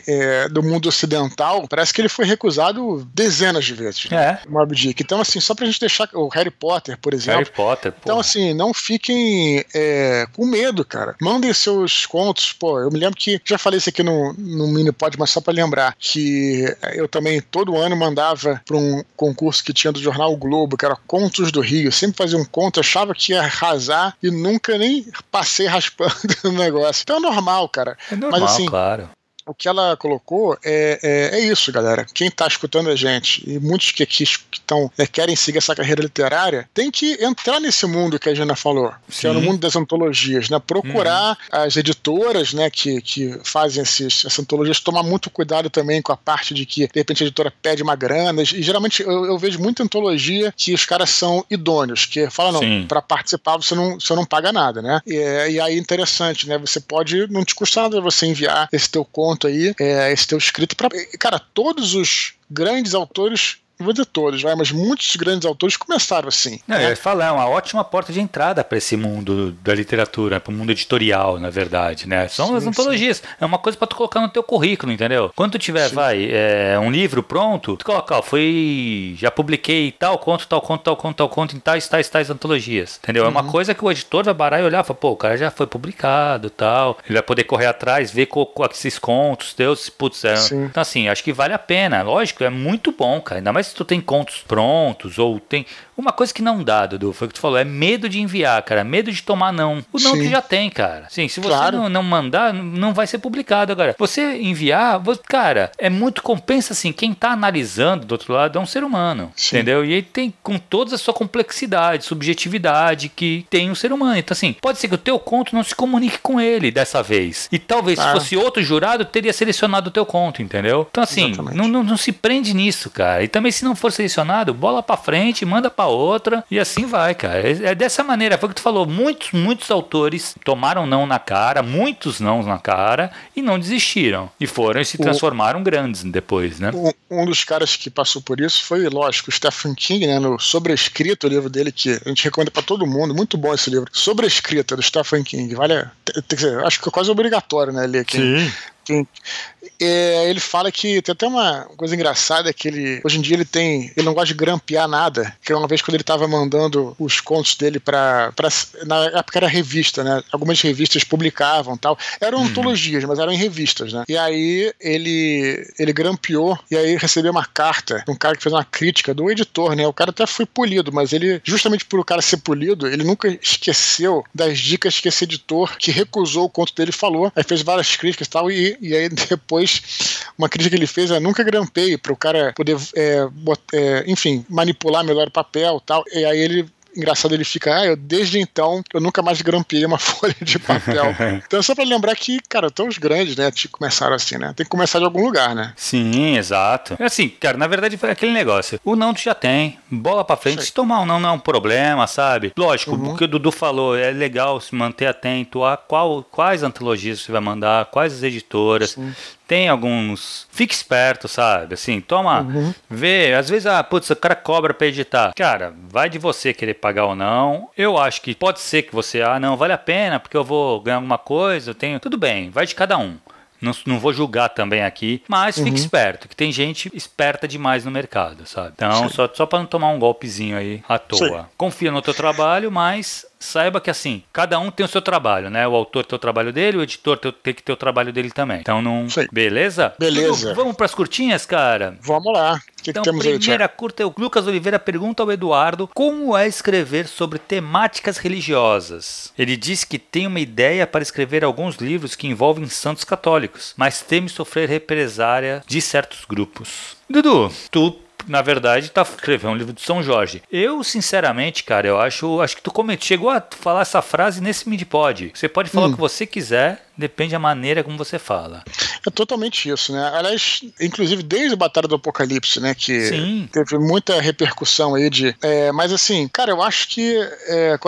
é, do mundo ocidental, parece que ele foi recusado dezenas de vezes. Né? É. Moby Dick. Então, assim, só pra gente deixar. O Harry Potter, por exemplo. Harry Potter, pô. Então, assim, não fiquem é, com medo, cara. Mandem seus contos. Pô, eu me lembro que. Já falei isso aqui no, no mini pod, mas só pra lembrar. Que eu também, todo ano, mandava pra um concurso que tinha do jornal o Globo, que era Contos do Rio. Eu sempre fazia um conto, achava que ia arrasar e nunca nem passei raspando no *laughs* negócio. Então é normal, cara. É normal, Mas, assim, claro o que ela colocou é, é, é, isso, galera. Quem está escutando a gente e muitos que, que, estão, é, querem seguir essa carreira literária, tem que entrar nesse mundo que a Jana falou, Sim. que é no mundo das antologias, né? Procurar uhum. as editoras, né, que, que fazem esses, essas antologias, tomar muito cuidado também com a parte de que, de repente, a editora pede uma grana. E geralmente eu, eu vejo muita antologia que os caras são idôneos, que falam, não, para participar você não, você não paga nada, né? E, e aí é interessante, né? Você pode, não te custa nada você enviar esse teu conto ponto aí, é, esse teu escrito para Cara, todos os grandes autores vou dizer todos, vai, mas muitos grandes autores começaram assim. Não, né? Eu ia falar, é uma ótima porta de entrada para esse mundo da literatura, para o mundo editorial, na verdade, né? São sim, as antologias. Sim. É uma coisa para tu colocar no teu currículo, entendeu? Quando tu tiver, sim. vai, é, um livro pronto, tu coloca, ó, foi, já publiquei tal conto, tal conto, tal conto, tal conto em tais, tais, tais antologias, entendeu? É uma uhum. coisa que o editor vai parar e olhar, fala, pô, o cara já foi publicado, tal. Ele vai poder correr atrás, ver com, com esses contos, Deus, putz, é. Então assim, acho que vale a pena. Lógico, é muito bom, cara. Ainda mais se tu tem contos prontos ou tem uma coisa que não dá, Dudu, foi o que tu falou, é medo de enviar, cara, medo de tomar não. O não Sim. tu já tem, cara. Sim, se você claro. não, não, mandar, não vai ser publicado agora. Você enviar, você, cara, é muito compensa assim, quem tá analisando do outro lado é um ser humano, Sim. entendeu? E ele tem com toda a sua complexidade, subjetividade que tem um ser humano. Então assim, pode ser que o teu conto não se comunique com ele dessa vez. E talvez se fosse outro jurado, teria selecionado o teu conto, entendeu? Então assim, não, não, não se prende nisso, cara. E também se não for selecionado, bola para frente, manda para outra e assim vai, cara. É, é, dessa maneira, foi o que tu falou. Muitos, muitos autores tomaram não na cara, muitos não na cara e não desistiram. E foram e se transformaram o, grandes depois, né? Um, um, dos caras que passou por isso foi, lógico, o Stephen King, né? No Sobrescrito, o livro dele que a gente recomenda para todo mundo. Muito bom esse livro. Sobrescrita, do Stephen King. Vale, tem, tem, acho que é quase obrigatório, né? Ler. Quem, Sim. Quem, é, ele fala que tem até uma coisa engraçada que ele hoje em dia ele tem ele não gosta de grampear nada que uma vez quando ele estava mandando os contos dele para na época era revista né algumas revistas publicavam tal. Eram uhum. antologias mas eram em revistas né. E aí ele ele grampeou e aí recebeu uma carta de um cara que fez uma crítica do editor né. O cara até foi polido mas ele justamente por o cara ser polido ele nunca esqueceu das dicas que esse editor que recusou o conto dele falou. Aí fez várias críticas e tal e, e aí *laughs* depois uma crítica que ele fez é nunca grampeie para o cara poder, é, é, enfim, manipular melhor o papel tal. E aí ele engraçado, ele fica, ah, eu desde então eu nunca mais grampeei uma *laughs* folha de papel. *laughs* então só para lembrar que, cara, tão os grandes, né, começaram assim, né? Tem que começar de algum lugar, né? Sim, exato. É assim, cara, na verdade foi aquele negócio. O não tu já tem, bola para frente. Sei. Se tomar um não não é um problema, sabe? Lógico, uhum. o que o Dudu falou, é legal se manter atento a qual, quais antologias você vai mandar, quais as editoras. Sim tem alguns. Fique esperto, sabe? Assim, toma, uhum. vê. Às vezes, ah, putz, o cara cobra pra editar. Cara, vai de você querer pagar ou não. Eu acho que pode ser que você, ah, não, vale a pena porque eu vou ganhar alguma coisa, eu tenho. Tudo bem, vai de cada um. Não, não vou julgar também aqui, mas uhum. fique esperto, que tem gente esperta demais no mercado, sabe? Então, Sim. só, só para não tomar um golpezinho aí à toa. Sim. Confia no teu trabalho, mas saiba que assim, cada um tem o seu trabalho, né? O autor tem o trabalho dele, o editor tem que ter o trabalho dele também. Então não. Sim. Beleza? Beleza. Tudo, vamos pras curtinhas, cara? Vamos lá. Que então, que temos primeira aí, curta é o Lucas Oliveira pergunta ao Eduardo como é escrever sobre temáticas religiosas. Ele diz que tem uma ideia para escrever alguns livros que envolvem santos católicos, mas teme sofrer represária de certos grupos. Dudu, tu na verdade, tá escrevendo um livro de São Jorge. Eu, sinceramente, cara, eu acho, acho que tu comentou, chegou a falar essa frase nesse Midpod. Você pode falar hum. o que você quiser, depende da maneira como você fala. É totalmente isso, né? Aliás, inclusive desde a Batalha do Apocalipse, né? Que Sim. teve muita repercussão aí de. É, mas assim, cara, eu acho que é,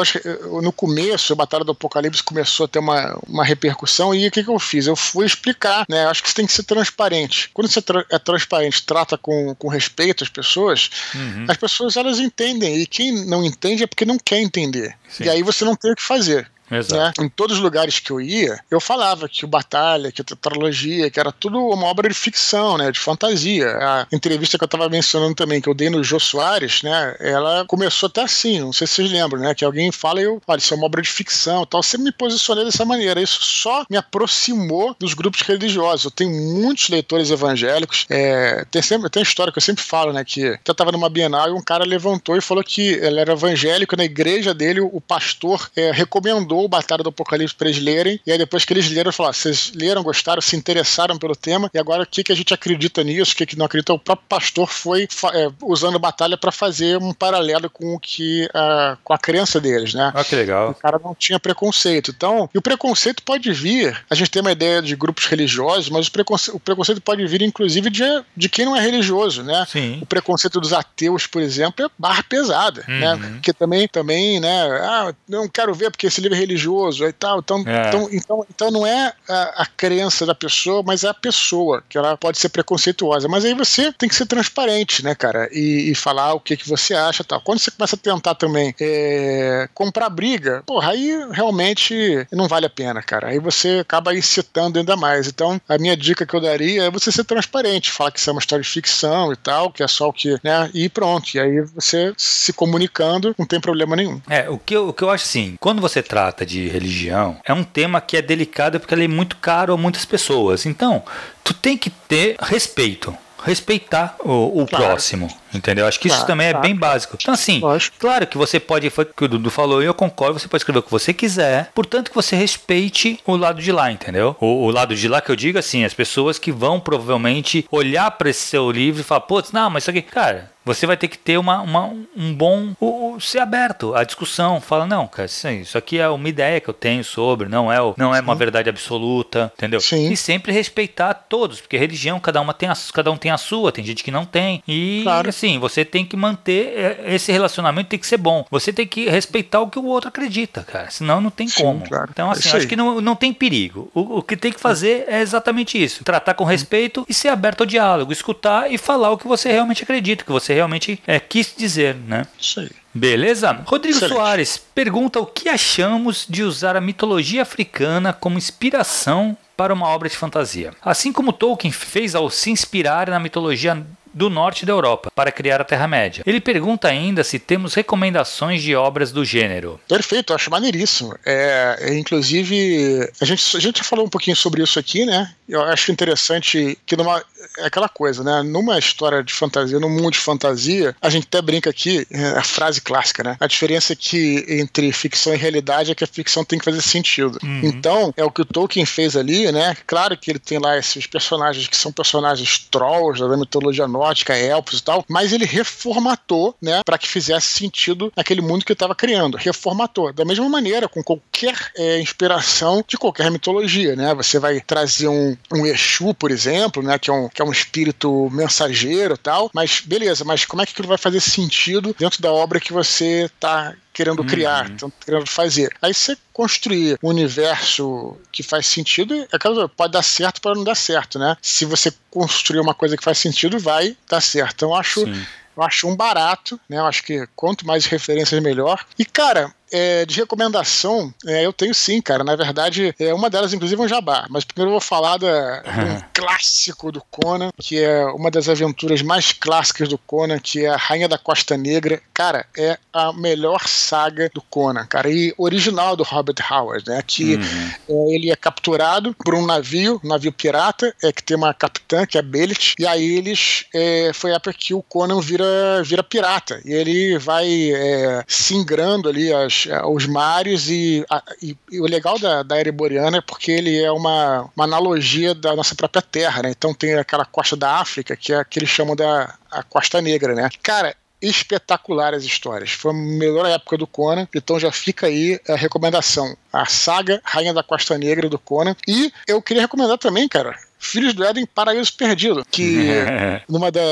no começo, a Batalha do Apocalipse começou a ter uma, uma repercussão e o que, que eu fiz? Eu fui explicar, né? Eu acho que você tem que ser transparente. Quando você é transparente, trata com, com respeito as pessoas, uhum. as pessoas elas entendem. E quem não entende é porque não quer entender. Sim. E aí você não tem o que fazer. Né? Em todos os lugares que eu ia, eu falava que o Batalha, que a Tetralogia, que era tudo uma obra de ficção, né? De fantasia. A entrevista que eu estava mencionando também, que eu dei no Jô Soares, né? Ela começou até assim, não sei se vocês lembram, né? Que alguém fala e eu, olha, isso é uma obra de ficção tal. Sempre me posicionei dessa maneira. Isso só me aproximou dos grupos religiosos. Eu tenho muitos leitores evangélicos. É, tem sempre tem história que eu sempre falo, né? Que eu estava numa Bienal e um cara levantou e falou que ele era evangélico, na igreja dele, o pastor é, recomendou mandou o Batalha do Apocalipse para eles lerem, e aí depois que eles leram, falaram: vocês leram, gostaram, se interessaram pelo tema, e agora o que, que a gente acredita nisso, o que, que não acredita? O próprio pastor foi é, usando a batalha para fazer um paralelo com o que a, com a crença deles, né? Ah, que legal. O cara não tinha preconceito. Então, e o preconceito pode vir, a gente tem uma ideia de grupos religiosos, mas o preconceito, o preconceito pode vir, inclusive, de, de quem não é religioso, né? Sim. O preconceito dos ateus, por exemplo, é barra pesada, né? uhum. né? Porque também, também, né? Ah, não quero ver porque esse livro é religioso e tal. Então, é. então, então, então não é a, a, crença da pessoa, mas é a pessoa, que ela pode ser preconceituosa. Mas aí você tem que ser transparente, né, cara? E, e falar o que, que você acha tal. Quando você começa a tentar também é, comprar briga, porra, aí realmente não vale a pena, cara. Aí você acaba incitando ainda mais. Então, a minha dica que eu daria é você ser transparente, falar que isso é uma história de ficção e tal, que é só o que, né? E pronto. E aí você se comunicando, não tem problema nenhum. É, o que eu, o que eu acho assim, quando você trata trata de religião, é um tema que é delicado porque ele é muito caro a muitas pessoas. Então, tu tem que ter respeito respeitar o, o claro. próximo. Entendeu? Acho que claro, isso também é claro. bem básico. Então, assim, Lógico. claro que você pode, foi o que o Dudu falou, e eu concordo, você pode escrever o que você quiser, portanto que você respeite o lado de lá, entendeu? O, o lado de lá que eu digo assim, as pessoas que vão provavelmente olhar para esse seu livro e falar, putz, não, mas isso aqui, cara, você vai ter que ter uma, uma um bom. O, o, ser aberto à discussão. Fala, não, cara, isso, isso aqui é uma ideia que eu tenho sobre, não é, não é uma verdade absoluta, entendeu? Sim. E sempre respeitar todos, porque religião, cada, uma tem a, cada um tem a sua, tem gente que não tem. E claro. assim, você tem que manter é, esse relacionamento, tem que ser bom. Você tem que respeitar o que o outro acredita, cara. Senão não tem Sim, como. Claro. Então, assim, acho que não, não tem perigo. O, o que tem que fazer é exatamente isso: tratar com respeito e ser aberto ao diálogo, escutar e falar o que você realmente acredita, que você realmente é, quis dizer, né? Isso aí. Beleza? Rodrigo Excelente. Soares pergunta o que achamos de usar a mitologia africana como inspiração para uma obra de fantasia. Assim como Tolkien fez ao se inspirar na mitologia do norte da Europa para criar a Terra-média. Ele pergunta ainda se temos recomendações de obras do gênero. Perfeito, acho maneiríssimo. É, é, inclusive, a gente, a gente já falou um pouquinho sobre isso aqui, né? Eu acho interessante que numa, é aquela coisa, né? Numa história de fantasia, num mundo de fantasia, a gente até brinca aqui, é a frase clássica, né? A diferença é que entre ficção e realidade é que a ficção tem que fazer sentido. Uhum. Então, é o que o Tolkien fez ali, né? Claro que ele tem lá esses personagens que são personagens trolls da mitologia nórdica, elfos e tal, mas ele reformatou, né? Para que fizesse sentido naquele mundo que ele estava criando. Reformatou. Da mesma maneira, com qualquer é, inspiração de qualquer mitologia, né? Você vai trazer um, um Exu, por exemplo, né? Que é um, que é um espírito mensageiro e tal, mas beleza, mas como é que aquilo vai fazer sentido dentro da obra que você está querendo uhum. criar, querendo fazer. Aí você construir um universo que faz sentido, é claro, pode dar certo para não dar certo, né? Se você construir uma coisa que faz sentido, vai dar certo. Então eu acho, eu acho um barato, né? Eu acho que quanto mais referências melhor. E cara, é, de recomendação, é, eu tenho sim, cara. Na verdade, é uma delas, inclusive, é um jabá. Mas primeiro eu vou falar da, um *laughs* clássico do Conan, que é uma das aventuras mais clássicas do Conan, que é a Rainha da Costa Negra. Cara, é a melhor saga do Conan, cara. E original do Robert Howard, né? Que uhum. é, ele é capturado por um navio, um navio pirata, é que tem uma capitã, que é Belit, e aí eles. É, foi a época que o Conan vira, vira pirata. E ele vai é, singrando ali as os mares e, a, e, e, o legal da, da Ereboriana é porque ele é uma, uma analogia da nossa própria terra, né? Então tem aquela costa da África que é que eles chamam da a Costa Negra, né? Cara, espetacular as histórias. Foi a melhor época do Conan, então já fica aí a recomendação. A saga Rainha da Costa Negra do Conan. E eu queria recomendar também, cara, Filhos do Éden Paraíso Perdido, que *laughs* numa da,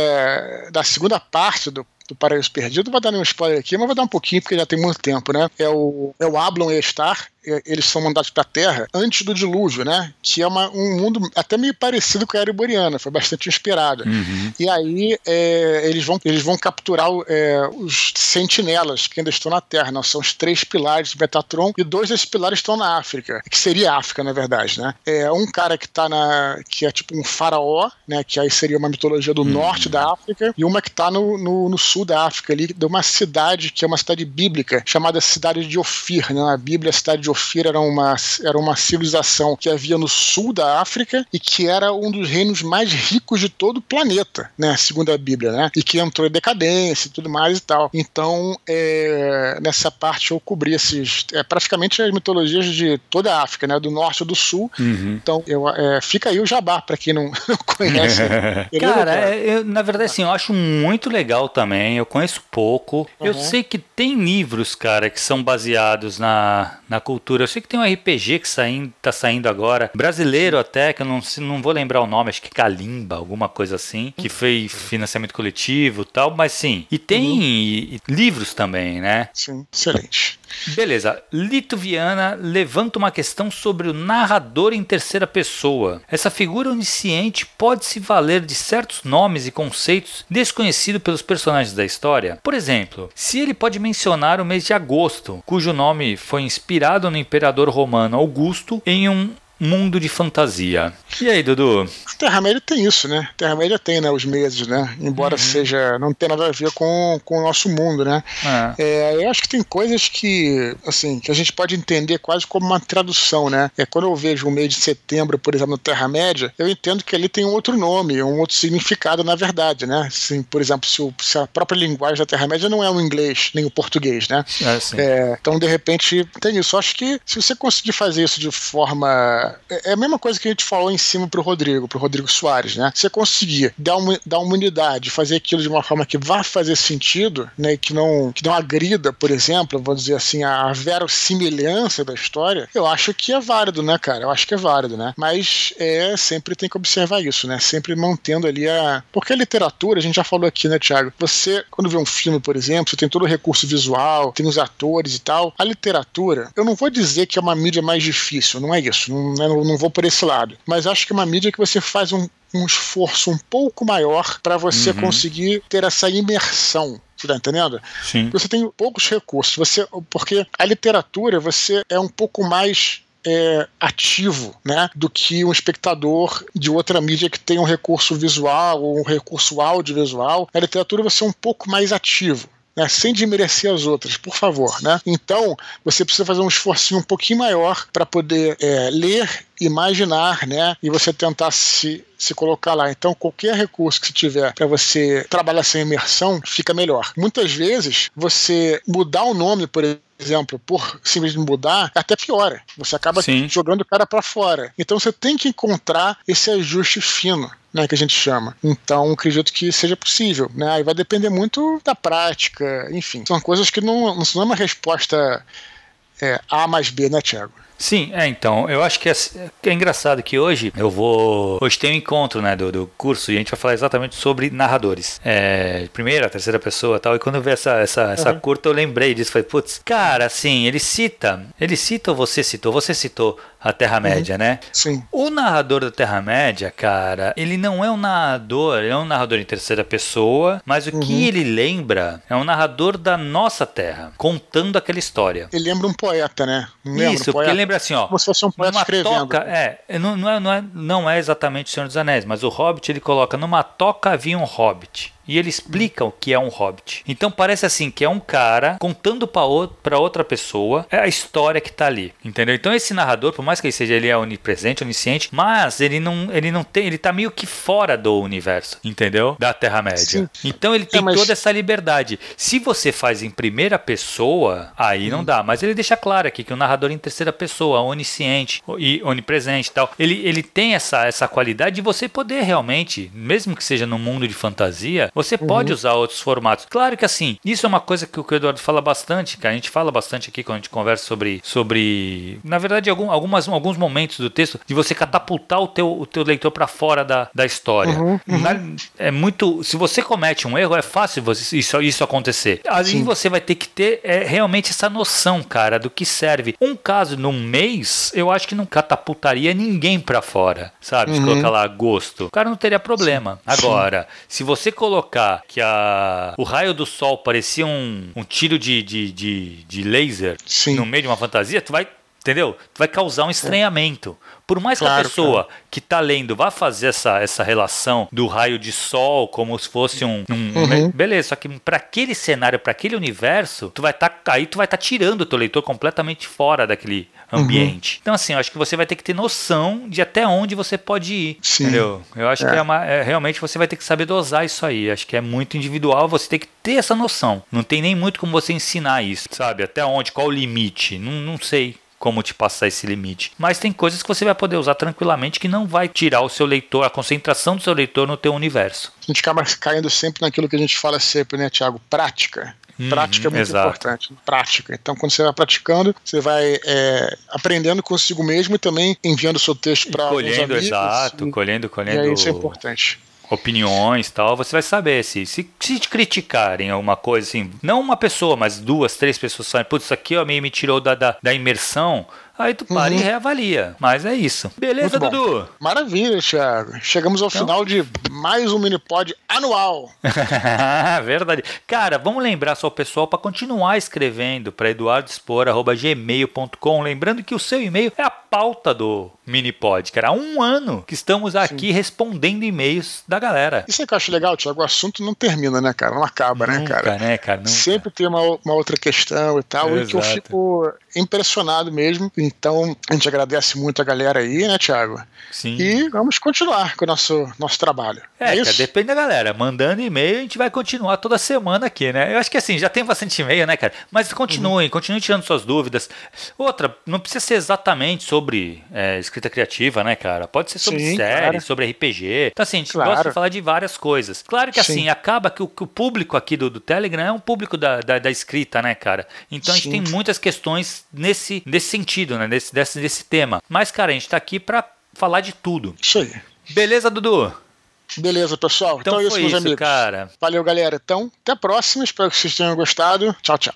da segunda parte do do Paraíso Perdido, não vou dar nenhum spoiler aqui, mas vou dar um pouquinho porque já tem muito tempo, né? É o, é o Ablon e Star, eles são mandados para a Terra antes do dilúvio, né? Que é uma, um mundo até meio parecido com a Ereboriana, foi bastante inspirado. Uhum. E aí é, eles, vão, eles vão capturar é, os sentinelas que ainda estão na Terra, não? São os três pilares de Metatron e dois desses pilares estão na África, que seria a África, na verdade, né? É um cara que tá na. que é tipo um faraó, né? Que aí seria uma mitologia do uhum. norte da África, e uma que tá no, no, no, sul da África ali, de uma cidade que é uma cidade bíblica, chamada cidade de Ofir, né? Na Bíblia, a cidade de Ofir era uma, era uma civilização que havia no sul da África e que era um dos reinos mais ricos de todo o planeta, né? Segundo a Bíblia, né? E que entrou em decadência e tudo mais e tal. Então, é, nessa parte eu cobri esses. É, praticamente as mitologias de toda a África, né? Do norte e do sul. Uhum. Então, eu, é, fica aí o jabá, para quem não, *laughs* não conhece. *laughs* cara, é, eu, na verdade, assim, eu acho muito legal também. Eu conheço pouco. Uhum. Eu sei que tem livros, cara, que são baseados na, na cultura. Eu sei que tem um RPG que saindo, tá saindo agora, brasileiro até, que eu não, não vou lembrar o nome, acho que Kalimba, alguma coisa assim, que foi financiamento coletivo e tal, mas sim. E tem uhum. e, e livros também, né? Sim, excelente. Beleza. Lito Viana levanta uma questão sobre o narrador em terceira pessoa. Essa figura onisciente pode se valer de certos nomes e conceitos desconhecidos pelos personagens da história. Por exemplo, se ele pode mencionar o mês de agosto, cujo nome foi inspirado no imperador romano Augusto em um mundo de fantasia. E aí, Dudu? Terra-média tem isso, né? Terra-média tem, né? Os meses, né? Embora uhum. seja. não tenha nada a ver com, com o nosso mundo, né? É. É, eu acho que tem coisas que, assim, que a gente pode entender quase como uma tradução, né? É, quando eu vejo o mês de setembro, por exemplo, no Terra-média, eu entendo que ali tem um outro nome, um outro significado, na verdade, né? Assim, por exemplo, se, o, se a própria linguagem da Terra-média não é o inglês, nem o português, né? É, é, então, de repente, tem isso. Eu acho que se você conseguir fazer isso de forma é, é a mesma coisa que a gente falou em cima pro Rodrigo, pro Rodrigo Soares, né? Você conseguir dar uma, dar uma unidade, fazer aquilo de uma forma que vá fazer sentido, né? Que não, que não agrida, por exemplo, vou dizer assim, a verossimilhança da história, eu acho que é válido, né, cara? Eu acho que é válido, né? Mas é, sempre tem que observar isso, né? Sempre mantendo ali a. Porque a literatura, a gente já falou aqui, né, Thiago? Você, quando vê um filme, por exemplo, você tem todo o recurso visual, tem os atores e tal. A literatura, eu não vou dizer que é uma mídia mais difícil, não é isso. Não, né? não, não vou por esse lado. Mas acho que é uma mídia que você faz um, um esforço um pouco maior para você uhum. conseguir ter essa imersão você tá entendendo? Sim. Você tem poucos recursos. Você, porque a literatura, você é um pouco mais é, ativo né, do que um espectador de outra mídia que tem um recurso visual ou um recurso audiovisual. Na literatura você é um pouco mais ativo né, sem desmerecer as outras, por favor. Né? Então, você precisa fazer um esforço um pouquinho maior para poder é, ler, imaginar, né, e você tentar se, se colocar lá. Então, qualquer recurso que você tiver para você trabalhar sem imersão, fica melhor. Muitas vezes, você mudar o nome, por exemplo, por simplesmente mudar, até piora. Você acaba Sim. jogando o cara para fora. Então, você tem que encontrar esse ajuste fino né, que a gente chama. Então, acredito que seja possível, né? Aí vai depender muito da prática, enfim. São coisas que não, não são uma resposta é, A mais B, né, Tiago? Sim, é, então, eu acho que é, é, engraçado que hoje eu vou. Hoje tem um encontro, né, do, do curso e a gente vai falar exatamente sobre narradores. É, primeira, terceira pessoa tal. E quando eu vi essa, essa, essa uhum. curta, eu lembrei disso. Falei, putz, cara, assim, ele cita. Ele cita ou você citou? Você citou a Terra-média, uhum. né? Sim. O narrador da Terra-média, cara, ele não é um narrador, ele é um narrador em terceira pessoa, mas o uhum. que ele lembra é um narrador da nossa Terra, contando aquela história. Ele lembra um poeta, né? Lembra Isso, um porque ele lembra assim, ó. Como se fosse um poeta escrevendo. Toca, é, não, não, é, não, é, não é exatamente o Senhor dos Anéis, mas o Hobbit ele coloca numa toca havia um Hobbit. E ele explica o que é um hobbit. Então parece assim que é um cara contando para outra pessoa é a história que tá ali, entendeu? Então esse narrador, por mais que ele seja ele é onipresente, onisciente, mas ele não ele não tem, ele tá meio que fora do universo, entendeu? Da Terra Média. Então ele tem é, mas... toda essa liberdade. Se você faz em primeira pessoa, aí hum. não dá, mas ele deixa claro aqui que o narrador em terceira pessoa, onisciente e onipresente e tal, ele ele tem essa essa qualidade de você poder realmente, mesmo que seja no mundo de fantasia, você uhum. pode usar outros formatos. Claro que assim, isso é uma coisa que o Eduardo fala bastante, que a gente fala bastante aqui quando a gente conversa sobre, sobre na verdade, algum, algumas, alguns momentos do texto, de você catapultar o teu, o teu leitor para fora da, da história. Uhum, uhum. É muito. Se você comete um erro, é fácil você, isso, isso acontecer. Aí você vai ter que ter é, realmente essa noção, cara, do que serve. Um caso num mês, eu acho que não catapultaria ninguém para fora, sabe? Se uhum. colocar lá gosto. O cara não teria problema. Agora, se você colocar colocar que a, o raio do sol parecia um, um tiro de, de, de, de laser Sim. no meio de uma fantasia, tu vai Entendeu? Vai causar um estranhamento. Por mais claro, que a pessoa cara. que está lendo vá fazer essa, essa relação do raio de sol como se fosse um. um uhum. Beleza, só que para aquele cenário, para aquele universo, tu vai estar. Tá, aí tu vai estar tá tirando o teu leitor completamente fora daquele ambiente. Uhum. Então, assim, eu acho que você vai ter que ter noção de até onde você pode ir. Sim. Entendeu? Eu acho é. que é uma, é, realmente você vai ter que saber dosar isso aí. Acho que é muito individual, você tem que ter essa noção. Não tem nem muito como você ensinar isso, sabe? Até onde, qual o limite? Não, não sei como te passar esse limite. Mas tem coisas que você vai poder usar tranquilamente que não vai tirar o seu leitor, a concentração do seu leitor no teu universo. A gente acaba caindo sempre naquilo que a gente fala sempre, né, Tiago? Prática. Uhum, prática é muito exato. importante. Prática. Então, quando você vai praticando, você vai é, aprendendo consigo mesmo e também enviando o seu texto para Colhendo, amigos, exato. E, colhendo, colhendo. E isso é importante opiniões tal, você vai saber se, se, se te criticarem alguma coisa assim, não uma pessoa, mas duas, três pessoas falarem, putz, isso aqui ó, me, me tirou da, da, da imersão, Aí tu para uhum. e reavalia. Mas é isso. Beleza, Dudu? Maravilha, Thiago. Chegamos ao então... final de mais um Minipod anual. *laughs* Verdade. Cara, vamos lembrar só o pessoal para continuar escrevendo para eduardospor.gmail.com. Lembrando que o seu e-mail é a pauta do Minipod, cara. Há um ano que estamos aqui Sim. respondendo e-mails da galera. Isso é que eu acho legal, Thiago. O assunto não termina, né, cara? Não acaba, né, nunca, né, cara? Né, cara? Nunca. Sempre tem uma, uma outra questão e tal. Exato. E que eu fico impressionado mesmo. Então, a gente agradece muito a galera aí, né, Thiago? Sim. E vamos continuar com o nosso, nosso trabalho. É, é cara, depende da galera. Mandando e-mail, a gente vai continuar toda semana aqui, né? Eu acho que assim, já tem bastante e-mail, né, cara? Mas continuem, uhum. continuem tirando suas dúvidas. Outra, não precisa ser exatamente sobre é, escrita criativa, né, cara? Pode ser sobre Sim, série, claro. sobre RPG. Então, assim, a gente claro. gosta de falar de várias coisas. Claro que assim, Sim. acaba que o, que o, público aqui do, do Telegram é um público da, da, da escrita, né, cara? Então Sim. a gente tem muitas questões nesse, nesse sentido, né? Desse, desse, desse tema. Mas, cara, a gente tá aqui pra falar de tudo. Isso aí. Beleza, Dudu? Beleza, pessoal. Então, então é isso, meus isso, amigos. Cara. Valeu, galera. Então, até a próxima. Espero que vocês tenham gostado. Tchau, tchau.